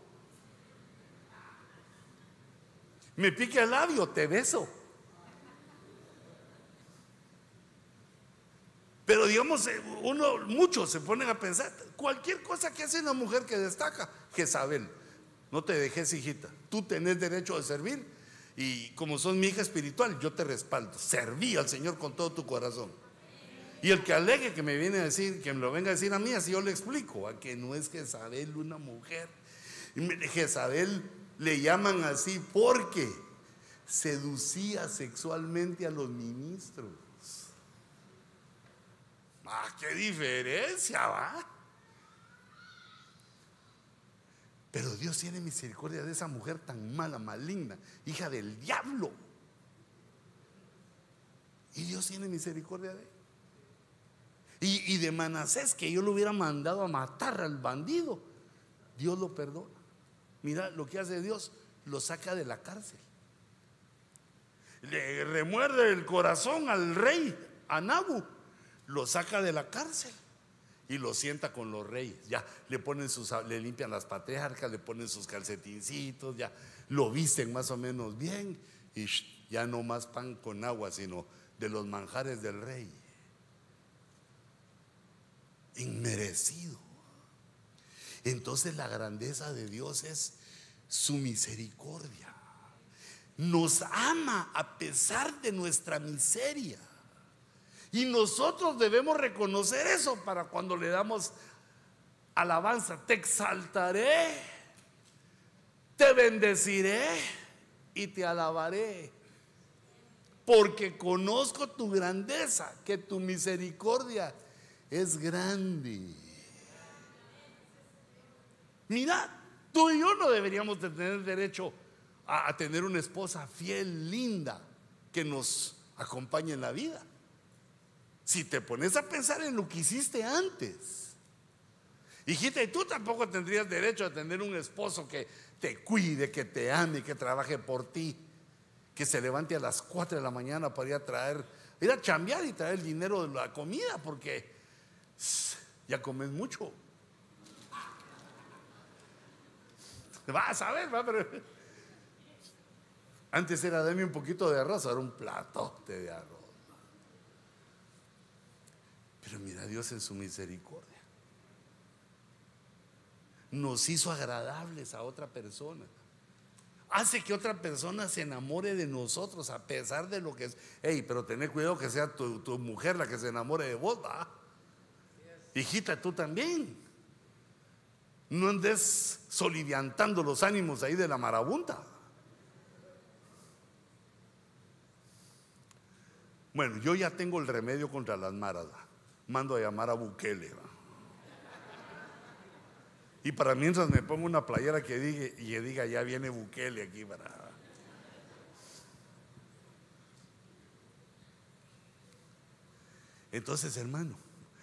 Me pique el labio, te beso. Pero digamos, eh, uno, muchos se ponen a pensar, cualquier cosa que hace una mujer que destaca, Jezabel. No te dejes, hijita. Tú tenés derecho a servir y como son mi hija espiritual, yo te respaldo. Serví al Señor con todo tu corazón. Y el que alegue que me viene a decir, que me lo venga a decir a mí, así yo le explico, a que no es Jezabel una mujer. Jezabel le llaman así porque seducía sexualmente a los ministros. Ah, qué diferencia, va. Pero Dios tiene misericordia de esa mujer tan mala, maligna, hija del diablo. Y Dios tiene misericordia de él. Y, y de Manasés, que yo lo hubiera mandado a matar al bandido, Dios lo perdona. Mira lo que hace Dios, lo saca de la cárcel. Le remuerde el corazón al rey, a Nabu, lo saca de la cárcel y lo sienta con los reyes. Ya le ponen sus, le limpian las patriarcas, le ponen sus calcetincitos, ya lo visten más o menos bien y ya no más pan con agua, sino de los manjares del rey. Inmerecido. Entonces la grandeza de Dios es su misericordia. Nos ama a pesar de nuestra miseria. Y nosotros debemos reconocer eso para cuando le damos alabanza. Te exaltaré, te bendeciré y te alabaré. Porque conozco tu grandeza, que tu misericordia es grande. Mira, tú y yo no deberíamos de tener derecho a, a tener una esposa fiel, linda, que nos acompañe en la vida. Si te pones a pensar en lo que hiciste antes. Hijita, y tú tampoco tendrías derecho a tener un esposo que te cuide, que te ame, que trabaje por ti, que se levante a las 4 de la mañana para ir a traer, ir a chambear y traer el dinero de la comida, porque ya comes mucho. Vas a ver, va, antes era dame un poquito de arroz, ahora un platote de arroz. Pero mira Dios en su misericordia. Nos hizo agradables a otra persona. Hace que otra persona se enamore de nosotros a pesar de lo que es. Ey, pero tené cuidado que sea tu, mujer la que se enamore de vos. Hijita, tú también. No andes soliviantando los ánimos ahí de la marabunta. Bueno, yo ya tengo el remedio contra las maras. Mando a llamar a Bukele. ¿va? Y para mientras me pongo una playera que diga, y que diga ya viene Bukele aquí para. Entonces, hermano,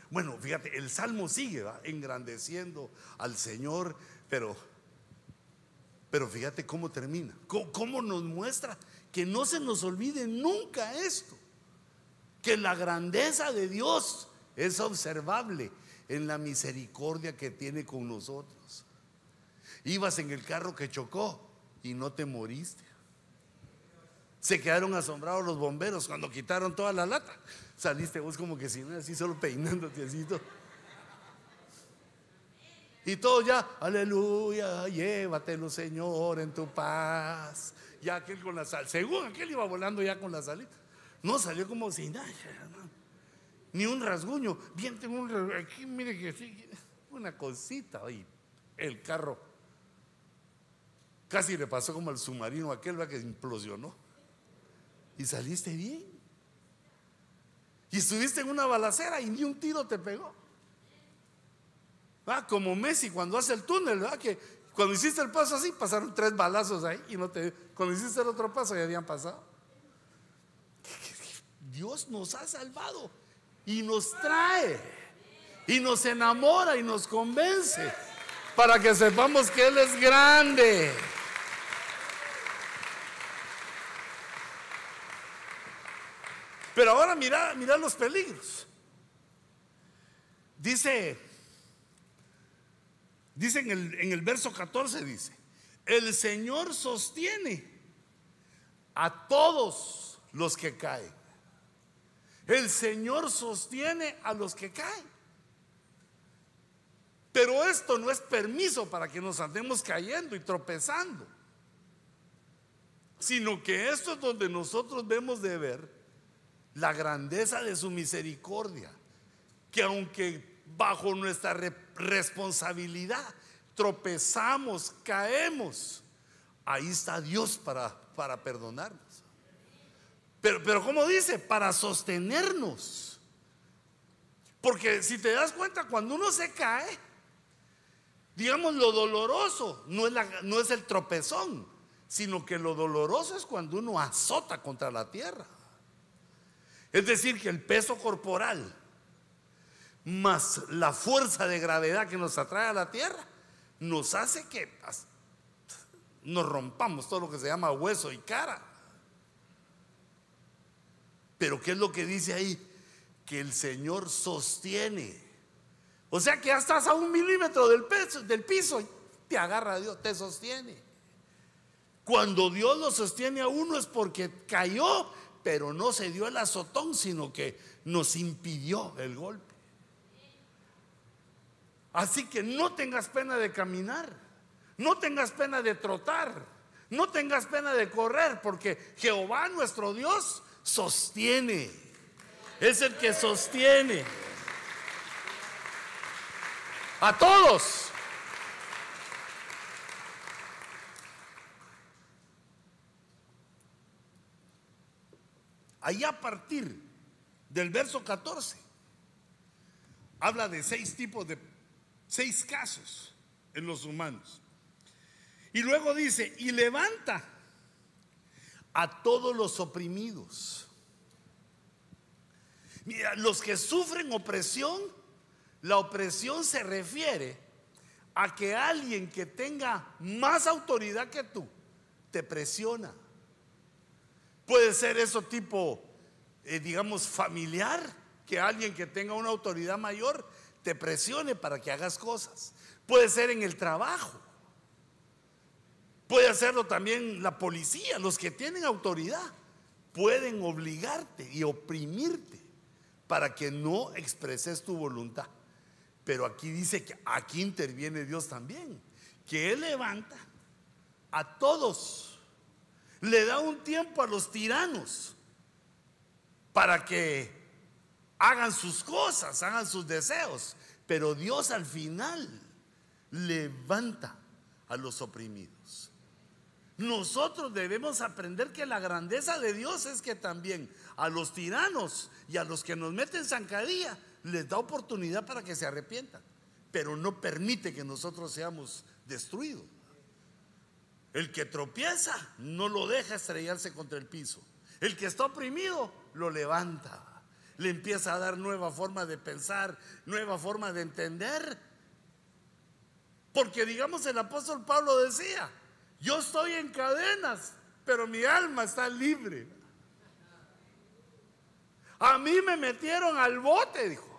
bueno, fíjate, el salmo sigue ¿va? engrandeciendo al Señor, pero, pero fíjate cómo termina, cómo, cómo nos muestra que no se nos olvide nunca esto, que la grandeza de Dios es observable en la misericordia que tiene con nosotros. Ibas en el carro que chocó y no te moriste. Se quedaron asombrados los bomberos cuando quitaron toda la lata. Saliste vos como que si no, así solo peinándote así. Y todo ya, aleluya, llévatelo Señor en tu paz. Ya aquel con la sal, según aquel iba volando ya con la salita. No salió como si. Ni un rasguño. Bien, tengo un rasguño. Aquí, mire que sí, una cosita. Y el carro casi le pasó como al submarino aquel ¿va? que implosionó y saliste bien. Y estuviste en una balacera y ni un tiro te pegó. Ah, como Messi cuando hace el túnel, ¿verdad? Que cuando hiciste el paso así, pasaron tres balazos ahí y no te. Cuando hiciste el otro paso ya habían pasado. Dios nos ha salvado y nos trae y nos enamora y nos convence para que sepamos que Él es grande. Pero ahora mira, mira los peligros. Dice, dice en el, en el verso 14, dice, el Señor sostiene a todos los que caen. El Señor sostiene a los que caen. Pero esto no es permiso para que nos andemos cayendo y tropezando, sino que esto es donde nosotros vemos de ver la grandeza de su misericordia, que aunque bajo nuestra responsabilidad tropezamos, caemos, ahí está Dios para, para perdonarnos. Pero, pero como dice, para sostenernos. Porque si te das cuenta, cuando uno se cae, digamos lo doloroso no es, no es el tropezón, sino que lo doloroso es cuando uno azota contra la tierra. Es decir, que el peso corporal más la fuerza de gravedad que nos atrae a la tierra nos hace que nos rompamos todo lo que se llama hueso y cara. Pero ¿qué es lo que dice ahí? Que el Señor sostiene. O sea que ya estás a un milímetro del, peso, del piso y te agarra Dios, te sostiene. Cuando Dios lo sostiene a uno es porque cayó, pero no se dio el azotón, sino que nos impidió el golpe. Así que no tengas pena de caminar, no tengas pena de trotar, no tengas pena de correr, porque Jehová nuestro Dios sostiene. Es el que sostiene a todos. Allá a partir del verso 14, habla de seis tipos de Seis casos en los humanos. Y luego dice, y levanta a todos los oprimidos. Mira, los que sufren opresión, la opresión se refiere a que alguien que tenga más autoridad que tú te presiona. Puede ser eso tipo, eh, digamos, familiar, que alguien que tenga una autoridad mayor te presione para que hagas cosas. Puede ser en el trabajo. Puede hacerlo también la policía, los que tienen autoridad. Pueden obligarte y oprimirte para que no expreses tu voluntad. Pero aquí dice que aquí interviene Dios también, que Él levanta a todos, le da un tiempo a los tiranos para que hagan sus cosas, hagan sus deseos. Pero Dios al final levanta a los oprimidos. Nosotros debemos aprender que la grandeza de Dios es que también a los tiranos y a los que nos meten zancadilla les da oportunidad para que se arrepientan, pero no permite que nosotros seamos destruidos. El que tropieza no lo deja estrellarse contra el piso. El que está oprimido lo levanta le empieza a dar nueva forma de pensar, nueva forma de entender. Porque digamos el apóstol Pablo decía, yo estoy en cadenas, pero mi alma está libre. A mí me metieron al bote, dijo.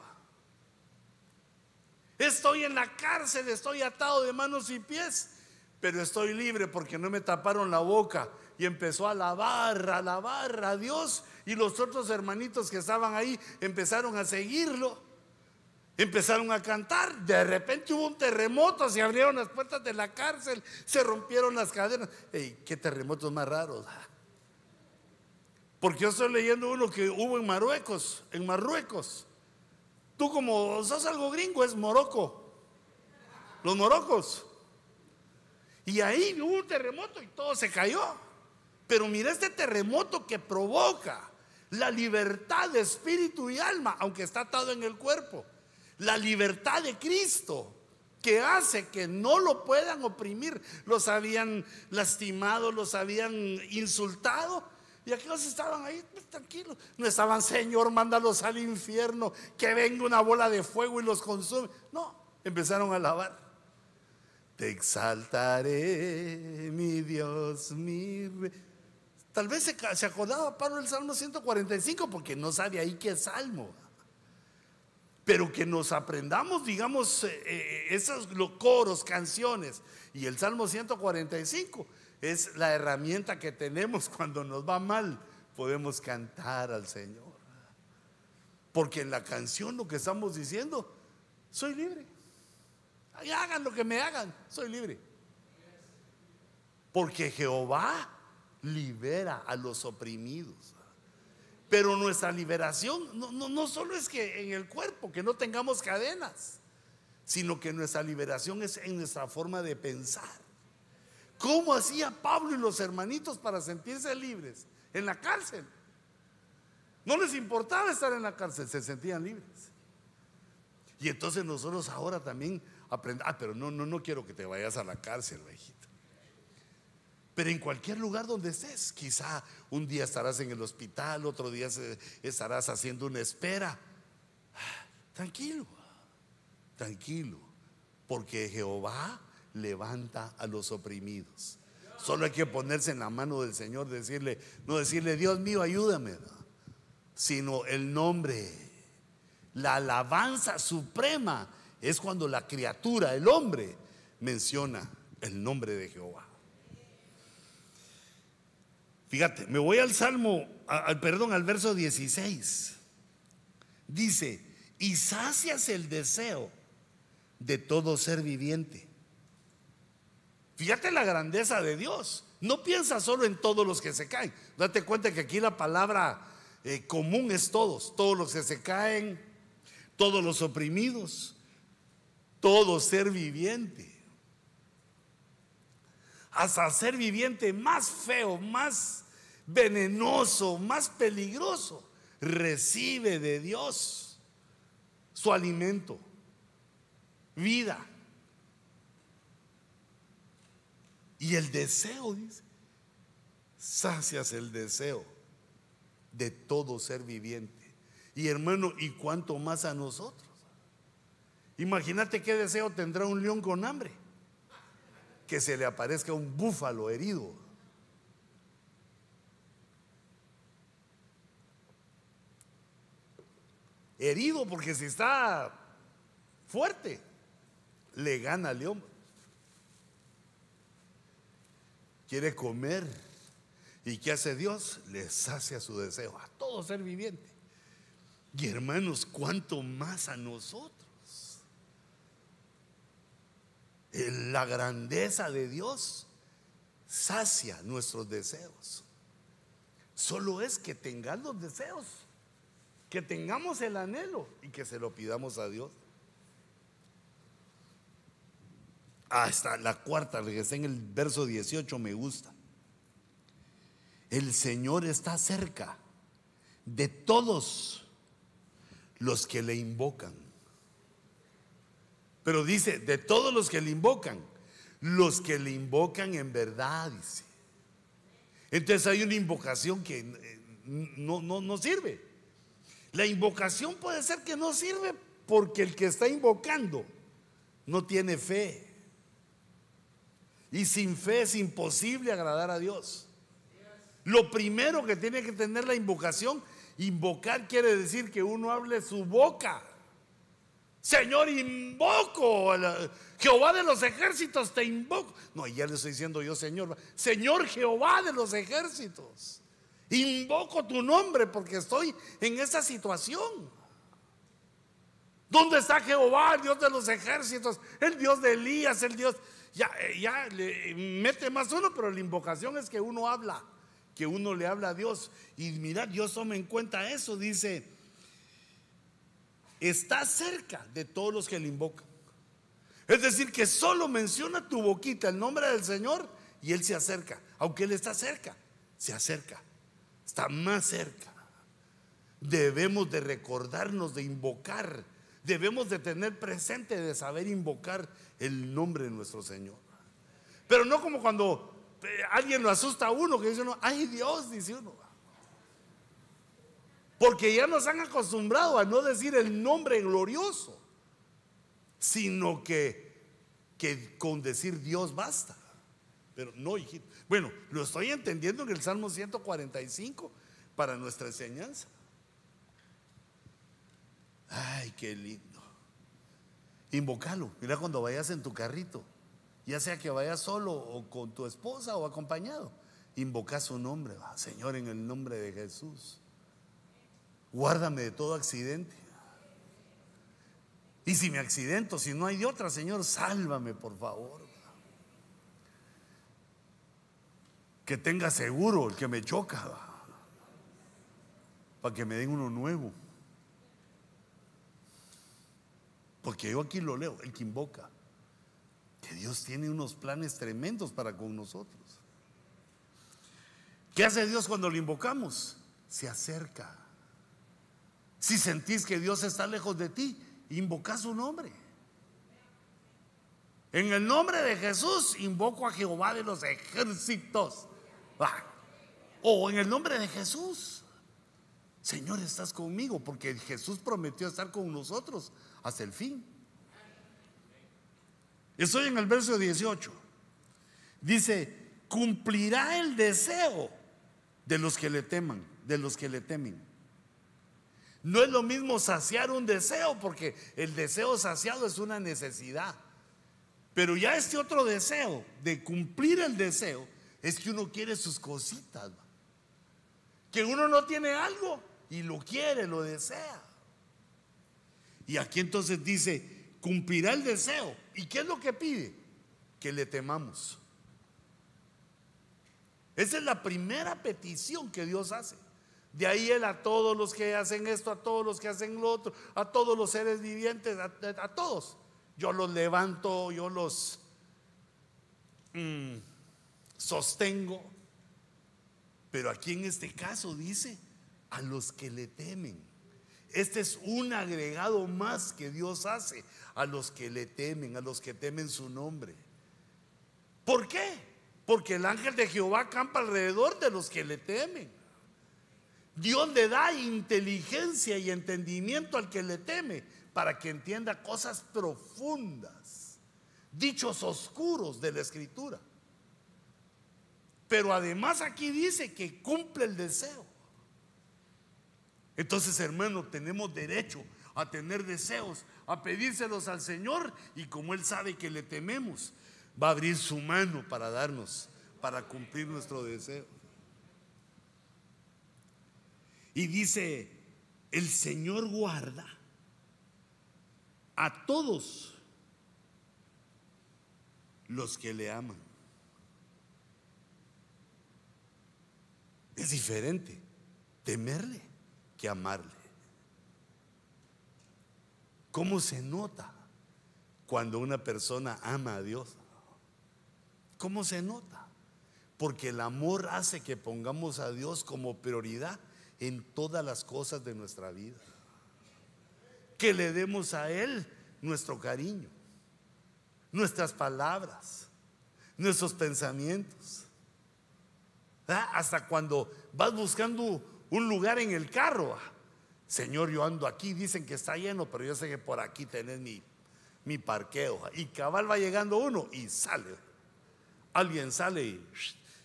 Estoy en la cárcel, estoy atado de manos y pies, pero estoy libre porque no me taparon la boca. Y empezó a alabar, a alabar a Dios. Y los otros hermanitos que estaban ahí empezaron a seguirlo. Empezaron a cantar. De repente hubo un terremoto, se abrieron las puertas de la cárcel, se rompieron las cadenas. ¡Ey, qué terremotos más raros! Porque yo estoy leyendo uno que hubo en Marruecos, en Marruecos. Tú como sos algo gringo, es Morocco. Los morocos. Y ahí hubo un terremoto y todo se cayó. Pero mira este terremoto que provoca la libertad de espíritu y alma, aunque está atado en el cuerpo. La libertad de Cristo que hace que no lo puedan oprimir. Los habían lastimado, los habían insultado. Y aquellos estaban ahí pues, tranquilos. No estaban, Señor, mándalos al infierno, que venga una bola de fuego y los consume. No, empezaron a alabar. Te exaltaré, mi Dios, mi Tal vez se, acordaba Pablo del Salmo 145 porque no sabe ahí qué salmo. Pero que nos aprendamos, digamos, eh, eh, esos coros, canciones. Y el Salmo 145 es la herramienta que tenemos cuando nos va mal. Podemos cantar al Señor. Porque en la canción lo que estamos diciendo, soy libre hagan lo que me hagan, soy libre. Porque Jehová libera a los oprimidos. Pero nuestra liberación no, no, no, solo es que en el cuerpo, que no tengamos cadenas, sino que nuestra liberación es en nuestra forma de pensar. ¿Cómo ¿Cómo hacía Pablo y los hermanitos para sentirse libres en la cárcel? No les importaba estar en la cárcel, se sentían libres. Y entonces nosotros ahora también aprendemos, ah, pero no, no, no quiero que te vayas a la cárcel, hijita. Pero en cualquier lugar donde estés, quizá un día estarás en el hospital, otro día estarás haciendo una espera. Tranquilo, tranquilo, porque Jehová levanta a los oprimidos. Solo hay que ponerse en la mano del Señor, decirle, no decirle, Dios mío, ayúdame, sino el nombre, la alabanza suprema es cuando la criatura, el hombre, menciona el nombre de Jehová. Fíjate, me voy al Salmo, al perdón, al verso 16. Dice, y sacias el deseo de todo ser viviente. Fíjate la grandeza de Dios. No piensa solo en todos los que se caen. Date cuenta que aquí la palabra eh, común es todos. Todos los que se caen, todos los oprimidos, todo ser viviente hasta ser viviente más feo, más venenoso, más peligroso, recibe de Dios su alimento, vida. Y el deseo, dice, sacias el deseo de todo ser viviente. Y hermano, ¿y cuánto más a nosotros? Imagínate qué deseo tendrá un león con hambre que se le aparezca un búfalo herido. Herido porque si está fuerte, le gana al león. Quiere comer. ¿Y qué hace Dios? Le sacia su deseo a todo ser viviente. Y hermanos, ¿cuánto más a nosotros? La grandeza de Dios sacia nuestros deseos. Solo es que tengan los deseos, que tengamos el anhelo y que se lo pidamos a Dios. Hasta la cuarta, está en el verso 18, me gusta. El Señor está cerca de todos los que le invocan. Pero dice, de todos los que le invocan, los que le invocan en verdad, dice. Entonces hay una invocación que eh, no, no, no sirve. La invocación puede ser que no sirve porque el que está invocando no tiene fe. Y sin fe es imposible agradar a Dios. Lo primero que tiene que tener la invocación, invocar quiere decir que uno hable su boca. Señor, invoco. Jehová de los ejércitos, te invoco. No, ya le estoy diciendo yo, Señor. Señor Jehová de los ejércitos. Invoco tu nombre porque estoy en esa situación. ¿Dónde está Jehová, el Dios de los ejércitos? El Dios de Elías, el Dios. Ya, eh, ya le mete más uno, pero la invocación es que uno habla, que uno le habla a Dios. Y mira, Dios toma en cuenta eso. Dice, está cerca de todos los que le invocan. Es decir, que solo menciona tu boquita el nombre del Señor y Él se acerca. Aunque Él está cerca, se acerca. Está más cerca. Debemos de recordarnos de invocar. Debemos de tener presente de saber invocar el nombre de nuestro Señor. Pero no como cuando eh, alguien lo asusta a uno, que dice uno, ay Dios, dice uno. Porque ya nos han acostumbrado a no decir el nombre glorioso, sino que, que con decir Dios basta. Pero no, hijito. Bueno, lo estoy entendiendo en el Salmo 145 para nuestra enseñanza. Ay, qué lindo. Invocalo. Mira cuando vayas en tu carrito, ya sea que vayas solo o con tu esposa o acompañado, invoca su nombre. Señor, en el nombre de Jesús. Guárdame de todo accidente. Y si me accidento, si no hay de otra, Señor, sálvame, por favor. Que tenga seguro el que me choca. Para que me den uno nuevo. Porque yo aquí lo leo, el que invoca. Que Dios tiene unos planes tremendos para con nosotros. ¿Qué hace Dios cuando lo invocamos? Se acerca. Si sentís que Dios está lejos de ti, invoca su nombre. En el nombre de Jesús invoco a Jehová de los ejércitos. Ah. O en el nombre de Jesús. Señor, estás conmigo porque Jesús prometió estar con nosotros hasta el fin. Estoy en el verso 18. Dice, cumplirá el deseo de los que le teman, de los que le temen. No es lo mismo saciar un deseo, porque el deseo saciado es una necesidad. Pero ya este otro deseo de cumplir el deseo es que uno quiere sus cositas. Que uno no tiene algo y lo quiere, lo desea. Y aquí entonces dice, cumplirá el deseo. ¿Y qué es lo que pide? Que le temamos. Esa es la primera petición que Dios hace. De ahí Él a todos los que hacen esto, a todos los que hacen lo otro, a todos los seres vivientes, a, todos. Yo los levanto, yo los mm, sostengo. Pero aquí en este caso dice, a los que le temen. Este es un agregado más que Dios hace a los que le temen, a los que temen su nombre. ¿Por qué? Porque el ángel de Jehová campa alrededor de los que le temen. Dios le da inteligencia y entendimiento al que le teme para que entienda cosas profundas, dichos oscuros de la escritura. Pero además aquí dice que cumple el deseo. Entonces, hermano, tenemos derecho a tener deseos, a pedírselos al Señor y como Él sabe que le tememos, va a abrir su mano para darnos, para cumplir nuestro deseo. Y dice, el Señor guarda a todos los que le aman. Es diferente temerle que amarle. ¿Cómo se nota cuando una persona ama a Dios? ¿Cómo se nota? Porque el amor hace que pongamos a Dios como prioridad en todas las cosas de nuestra vida. Que le demos a Él nuestro cariño, nuestras palabras, nuestros pensamientos. ¿Ah? Hasta cuando vas buscando un lugar en el carro. Señor, yo ando aquí, dicen que está lleno, pero yo sé que por aquí tenés mi, mi parqueo. Y cabal va llegando uno y sale. Alguien sale y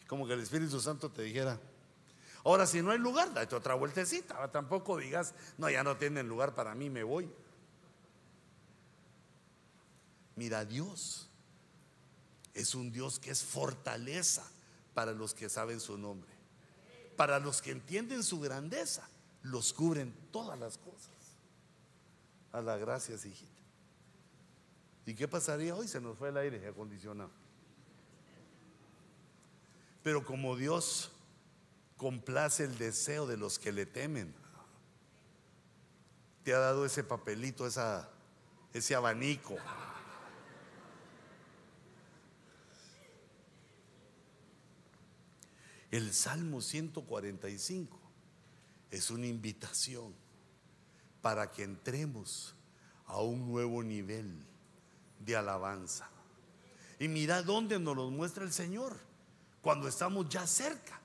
como que el Espíritu Santo te dijera, ahora si no hay lugar, date otra vueltecita. Tampoco digas, no, ya no tienen lugar para mí, me voy. Mira, Dios es un Dios que es fortaleza para los que saben su nombre. Para los que entienden su grandeza, los cubren todas las cosas. A la gracias, hijita. ¿Y qué pasaría hoy? Se nos fue el aire acondicionado. Pero como Dios complace el deseo de los que le temen, te ha dado ese papelito, esa, ese abanico. El Salmo 145 es una invitación para que entremos a un nuevo nivel de alabanza. Y mira dónde nos lo muestra el Señor cuando estamos ya cerca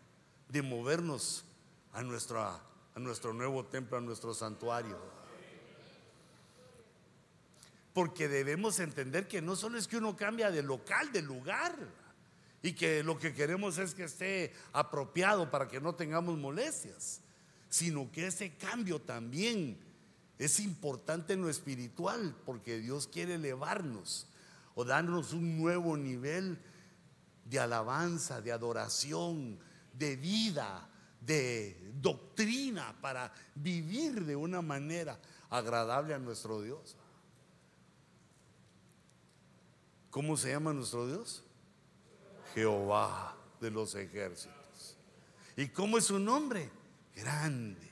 de movernos a, nuestra, a nuestro nuevo templo, a nuestro santuario. Porque debemos entender que no solo es que uno cambia de local, de lugar, y que lo que queremos es que esté apropiado para que no tengamos molestias, sino que ese cambio también es importante en lo espiritual, porque Dios quiere elevarnos o darnos un nuevo nivel de alabanza, de adoración, de vida, de doctrina para vivir de una manera agradable a nuestro Dios. ¿Cómo se llama nuestro Dios? Jehová de los ejércitos. ¿Y cómo es su nombre? Grande.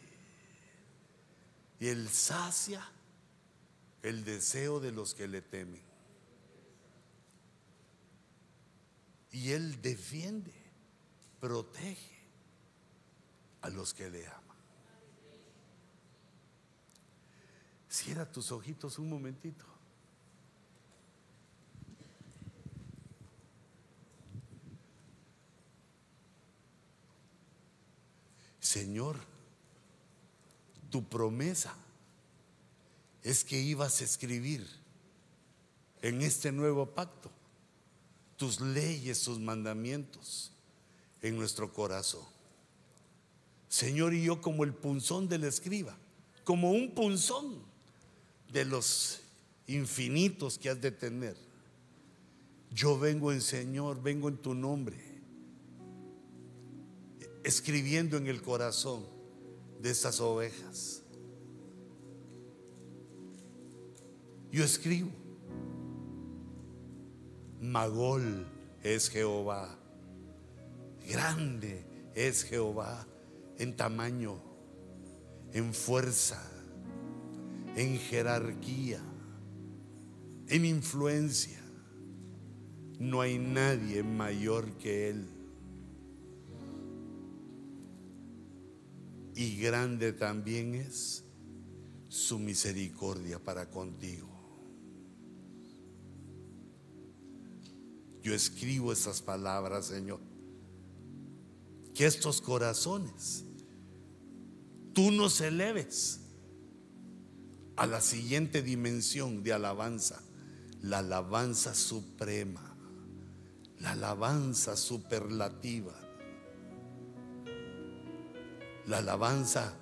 Y él sacia el deseo de los que le temen. Y Él defiende, protege a los que le aman. Cierra tus ojitos un momentito. Señor, tu promesa es que ibas a escribir en este nuevo pacto tus leyes, tus mandamientos en nuestro corazón. Señor, y yo como el punzón del escriba, como un punzón de los infinitos que has de tener. Yo vengo en Señor, vengo en tu nombre escribiendo en el corazón de estas ovejas. Yo escribo, Magol es Jehová, grande es Jehová en tamaño, en fuerza, en jerarquía, en influencia. No hay nadie mayor que Él. y grande también es su misericordia para contigo. Yo escribo esas palabras, Señor. Que estos corazones tú nos eleves a la siguiente dimensión de alabanza, la alabanza suprema, la alabanza superlativa la alabanza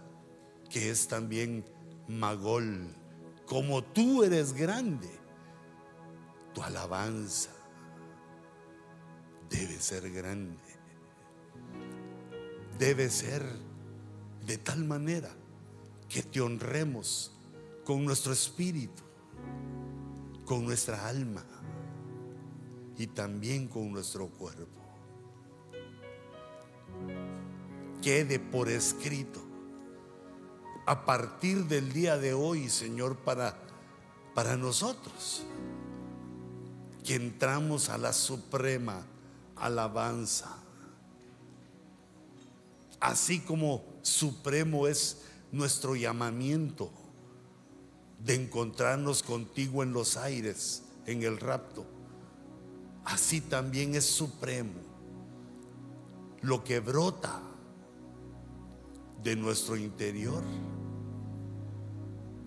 que es también Magol. Como tú eres grande, tu alabanza debe ser grande. Debe ser de tal manera que te honremos con nuestro espíritu, con nuestra alma y también con nuestro cuerpo. quede por escrito a partir del día de hoy, Señor, para, para nosotros, que entramos a la suprema alabanza. Así como supremo es nuestro llamamiento de encontrarnos contigo en los aires, en el rapto, así también es supremo lo que brota de nuestro interior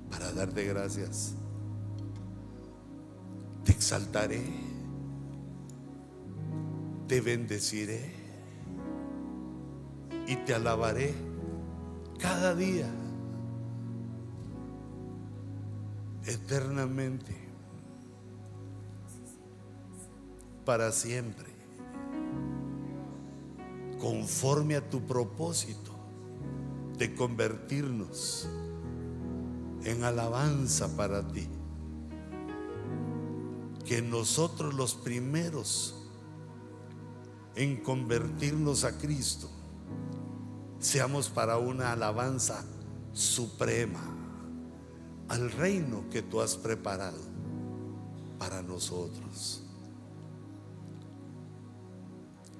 para darte gracias. Te exaltaré, te bendeciré y te alabaré cada día, eternamente, para siempre, conforme a tu propósito de convertirnos en alabanza para ti. Que nosotros los primeros en convertirnos a Cristo seamos para una alabanza suprema al reino que tú has preparado para nosotros.